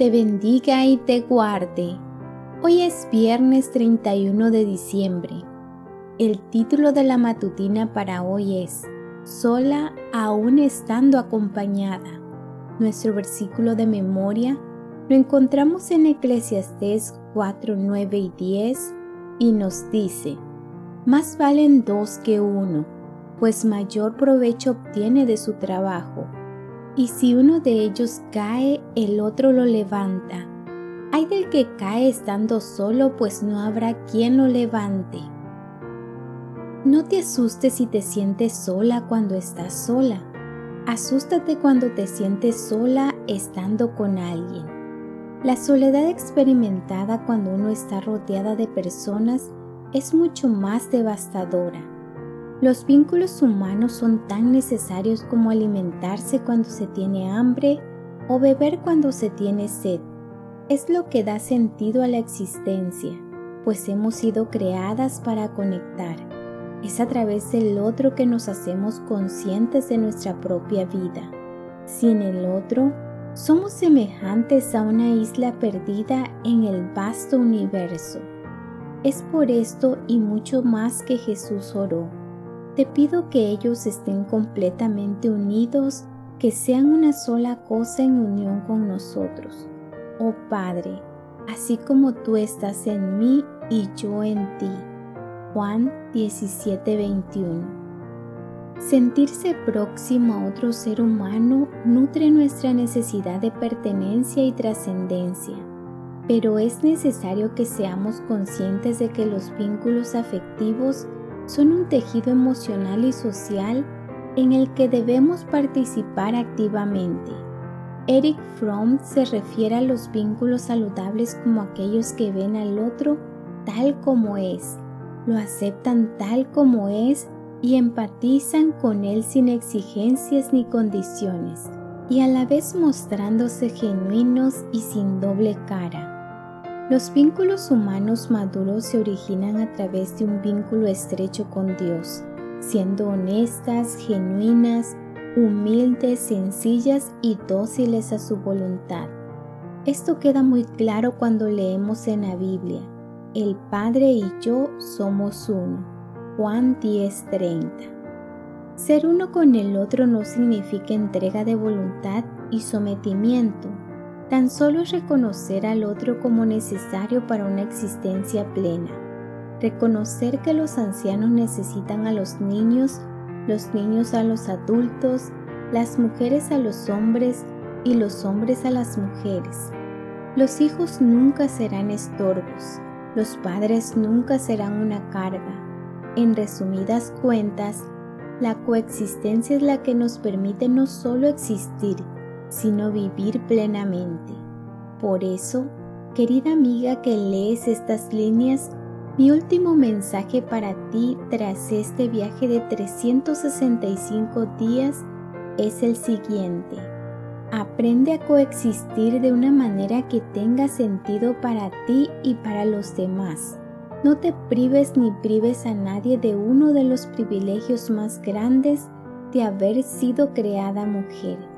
te bendiga y te guarde. Hoy es viernes 31 de diciembre. El título de la matutina para hoy es Sola aún estando acompañada. Nuestro versículo de memoria lo encontramos en Eclesiastés 4, 9 y 10 y nos dice, Más valen dos que uno, pues mayor provecho obtiene de su trabajo y si uno de ellos cae, el otro lo levanta. Hay del que cae estando solo, pues no habrá quien lo levante. No te asustes si te sientes sola cuando estás sola. Asústate cuando te sientes sola estando con alguien. La soledad experimentada cuando uno está rodeada de personas es mucho más devastadora. Los vínculos humanos son tan necesarios como alimentarse cuando se tiene hambre o beber cuando se tiene sed. Es lo que da sentido a la existencia, pues hemos sido creadas para conectar. Es a través del otro que nos hacemos conscientes de nuestra propia vida. Sin el otro, somos semejantes a una isla perdida en el vasto universo. Es por esto y mucho más que Jesús oró te pido que ellos estén completamente unidos, que sean una sola cosa en unión con nosotros. Oh Padre, así como tú estás en mí y yo en ti. Juan 17:21 Sentirse próximo a otro ser humano nutre nuestra necesidad de pertenencia y trascendencia, pero es necesario que seamos conscientes de que los vínculos afectivos son un tejido emocional y social en el que debemos participar activamente. Eric Fromm se refiere a los vínculos saludables como aquellos que ven al otro tal como es, lo aceptan tal como es y empatizan con él sin exigencias ni condiciones, y a la vez mostrándose genuinos y sin doble cara. Los vínculos humanos maduros se originan a través de un vínculo estrecho con Dios, siendo honestas, genuinas, humildes, sencillas y dóciles a su voluntad. Esto queda muy claro cuando leemos en la Biblia, el Padre y yo somos uno. Juan 10:30. Ser uno con el otro no significa entrega de voluntad y sometimiento, Tan solo reconocer al otro como necesario para una existencia plena. Reconocer que los ancianos necesitan a los niños, los niños a los adultos, las mujeres a los hombres y los hombres a las mujeres. Los hijos nunca serán estorbos, los padres nunca serán una carga. En resumidas cuentas, la coexistencia es la que nos permite no solo existir, sino vivir plenamente. Por eso, querida amiga que lees estas líneas, mi último mensaje para ti tras este viaje de 365 días es el siguiente. Aprende a coexistir de una manera que tenga sentido para ti y para los demás. No te prives ni prives a nadie de uno de los privilegios más grandes de haber sido creada mujer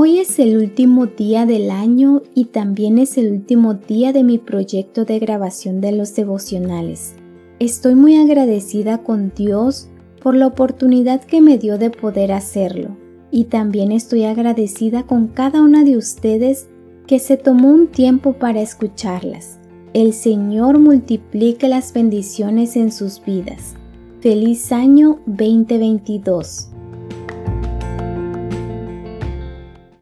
Hoy es el último día del año y también es el último día de mi proyecto de grabación de los devocionales. Estoy muy agradecida con Dios por la oportunidad que me dio de poder hacerlo y también estoy agradecida con cada una de ustedes que se tomó un tiempo para escucharlas. El Señor multiplique las bendiciones en sus vidas. Feliz año 2022.